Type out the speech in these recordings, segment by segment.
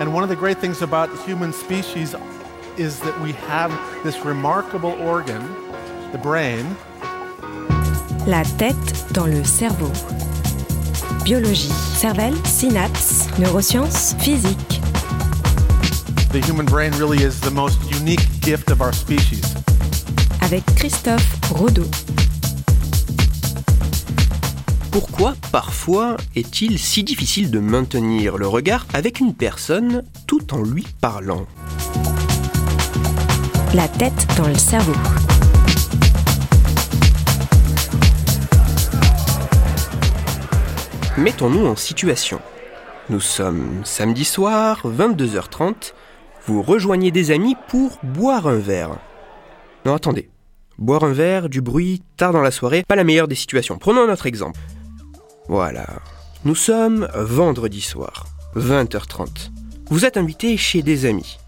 And one of the great things about human species is that we have this remarkable organ, the brain. La tête dans le cerveau. Biologie, cervelle, synapses, neurosciences, physique. The human brain really is the most unique gift of our species. Avec Christophe Rodeau. Pourquoi parfois est-il si difficile de maintenir le regard avec une personne tout en lui parlant? La tête dans le cerveau. Mettons-nous en situation. Nous sommes samedi soir, 22h30. Vous rejoignez des amis pour boire un verre. Non, attendez. Boire un verre, du bruit, tard dans la soirée, pas la meilleure des situations. Prenons un autre exemple. Voilà. Nous sommes vendredi soir, 20h30. Vous êtes invité chez des amis.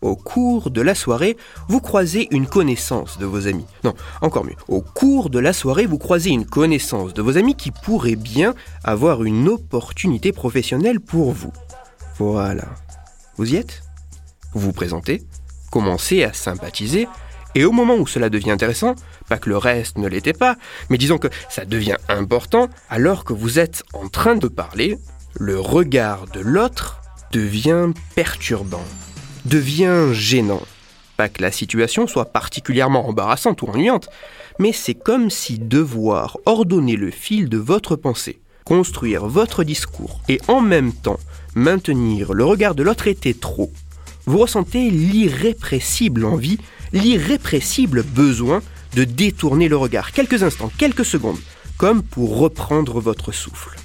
Au cours de la soirée, vous croisez une connaissance de vos amis. Non, encore mieux. Au cours de la soirée, vous croisez une connaissance de vos amis qui pourrait bien avoir une opportunité professionnelle pour vous. Voilà. Vous y êtes? Vous vous présentez, commencez à sympathiser, et au moment où cela devient intéressant, pas que le reste ne l'était pas, mais disons que ça devient important, alors que vous êtes en train de parler, le regard de l'autre devient perturbant, devient gênant. Pas que la situation soit particulièrement embarrassante ou ennuyante, mais c'est comme si devoir ordonner le fil de votre pensée, construire votre discours et en même temps maintenir le regard de l'autre était trop. Vous ressentez l'irrépressible envie, l'irrépressible besoin de détourner le regard quelques instants, quelques secondes, comme pour reprendre votre souffle.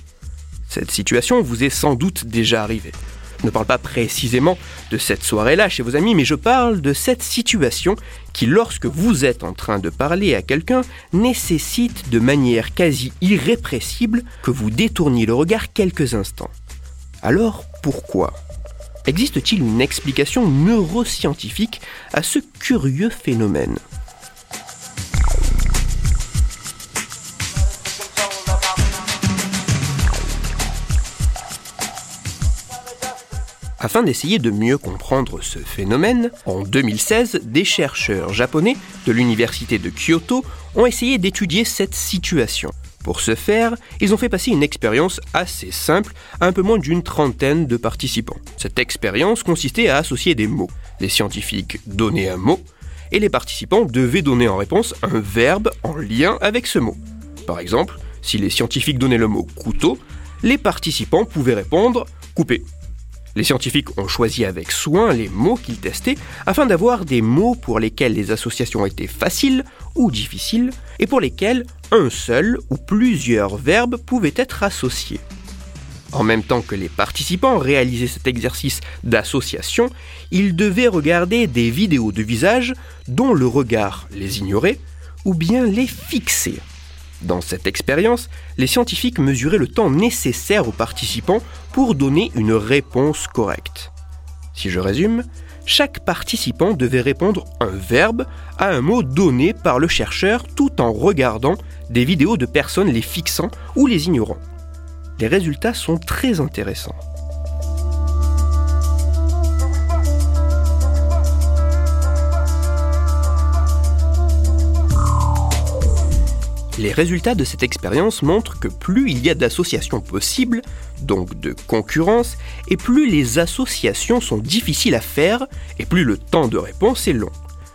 Cette situation vous est sans doute déjà arrivée. Je ne parle pas précisément de cette soirée-là chez vos amis, mais je parle de cette situation qui, lorsque vous êtes en train de parler à quelqu'un, nécessite de manière quasi irrépressible que vous détourniez le regard quelques instants. Alors, pourquoi? Existe-t-il une explication neuroscientifique à ce curieux phénomène? Afin d'essayer de mieux comprendre ce phénomène, en 2016, des chercheurs japonais de l'université de Kyoto ont essayé d'étudier cette situation. Pour ce faire, ils ont fait passer une expérience assez simple à un peu moins d'une trentaine de participants. Cette expérience consistait à associer des mots. Les scientifiques donnaient un mot et les participants devaient donner en réponse un verbe en lien avec ce mot. Par exemple, si les scientifiques donnaient le mot couteau, les participants pouvaient répondre couper. Les scientifiques ont choisi avec soin les mots qu'ils testaient afin d'avoir des mots pour lesquels les associations étaient faciles ou difficiles et pour lesquels un seul ou plusieurs verbes pouvaient être associés. En même temps que les participants réalisaient cet exercice d'association, ils devaient regarder des vidéos de visages dont le regard les ignorait ou bien les fixait. Dans cette expérience, les scientifiques mesuraient le temps nécessaire aux participants pour donner une réponse correcte. Si je résume, chaque participant devait répondre un verbe à un mot donné par le chercheur tout en regardant des vidéos de personnes les fixant ou les ignorant. Les résultats sont très intéressants. Les résultats de cette expérience montrent que plus il y a d'associations possibles, donc de concurrence, et plus les associations sont difficiles à faire, et plus le temps de réponse est long.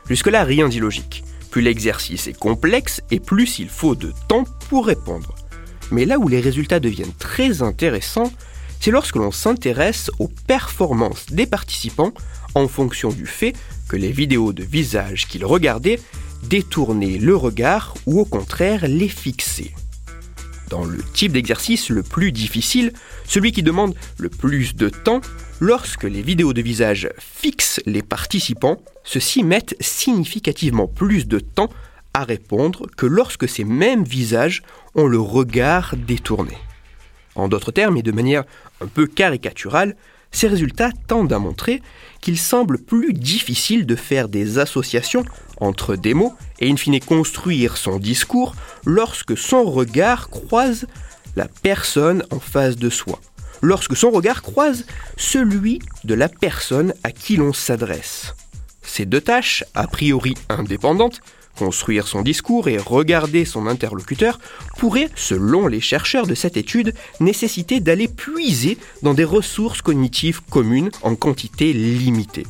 Jusque-là, rien d'illogique. Plus l'exercice est complexe, et plus il faut de temps pour répondre. Mais là où les résultats deviennent très intéressants, c'est lorsque l'on s'intéresse aux performances des participants en fonction du fait que les vidéos de visage qu'ils regardaient détourner le regard ou au contraire les fixer. Dans le type d'exercice le plus difficile, celui qui demande le plus de temps, lorsque les vidéos de visage fixent les participants, ceux-ci mettent significativement plus de temps à répondre que lorsque ces mêmes visages ont le regard détourné. En d'autres termes, et de manière un peu caricaturale, ces résultats tendent à montrer qu'il semble plus difficile de faire des associations entre des mots et in fine construire son discours lorsque son regard croise la personne en face de soi, lorsque son regard croise celui de la personne à qui l'on s'adresse. Ces deux tâches, a priori indépendantes, construire son discours et regarder son interlocuteur, pourraient, selon les chercheurs de cette étude, nécessiter d'aller puiser dans des ressources cognitives communes en quantité limitée.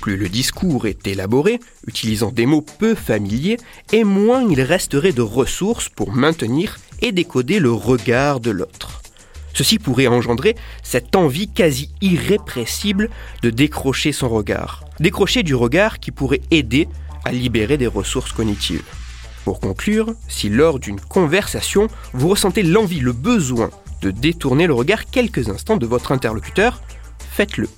Plus le discours est élaboré, utilisant des mots peu familiers, et moins il resterait de ressources pour maintenir et décoder le regard de l'autre. Ceci pourrait engendrer cette envie quasi irrépressible de décrocher son regard. Décrocher du regard qui pourrait aider à libérer des ressources cognitives. Pour conclure, si lors d'une conversation, vous ressentez l'envie, le besoin de détourner le regard quelques instants de votre interlocuteur, faites-le.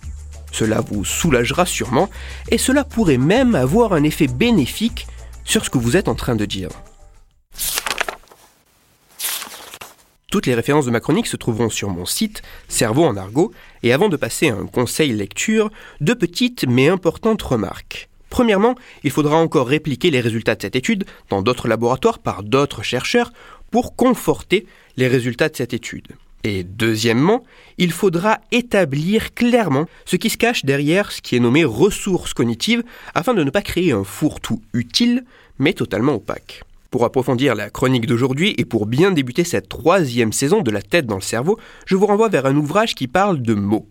Cela vous soulagera sûrement et cela pourrait même avoir un effet bénéfique sur ce que vous êtes en train de dire. Toutes les références de ma chronique se trouveront sur mon site Cerveau en argot et avant de passer à un conseil lecture, deux petites mais importantes remarques. Premièrement, il faudra encore répliquer les résultats de cette étude dans d'autres laboratoires par d'autres chercheurs pour conforter les résultats de cette étude. Et deuxièmement, il faudra établir clairement ce qui se cache derrière ce qui est nommé ressources cognitives afin de ne pas créer un fourre-tout utile mais totalement opaque. Pour approfondir la chronique d'aujourd'hui et pour bien débuter cette troisième saison de La tête dans le cerveau, je vous renvoie vers un ouvrage qui parle de mots.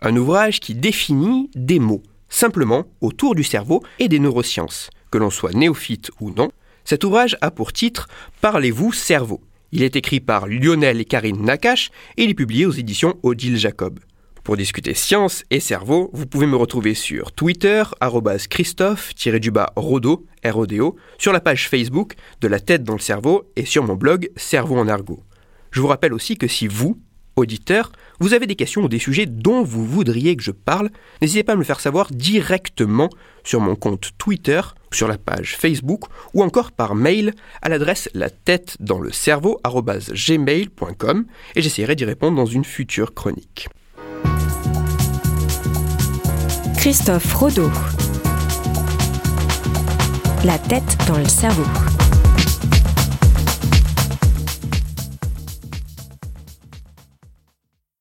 Un ouvrage qui définit des mots simplement autour du cerveau et des neurosciences. Que l'on soit néophyte ou non, cet ouvrage a pour titre Parlez-vous cerveau. Il est écrit par Lionel et Karine Nakache et il est publié aux éditions Odile Jacob. Pour discuter science et cerveau, vous pouvez me retrouver sur Twitter, Christophe-Rodo, R-O-D-O, sur la page Facebook de La tête dans le cerveau et sur mon blog Cerveau en argot. Je vous rappelle aussi que si vous, auditeur, vous avez des questions ou des sujets dont vous voudriez que je parle, n'hésitez pas à me le faire savoir directement sur mon compte Twitter, sur la page Facebook ou encore par mail à l'adresse la tête dans le cerveau gmail.com et j'essaierai d'y répondre dans une future chronique. Christophe Rodeau. La tête dans le cerveau.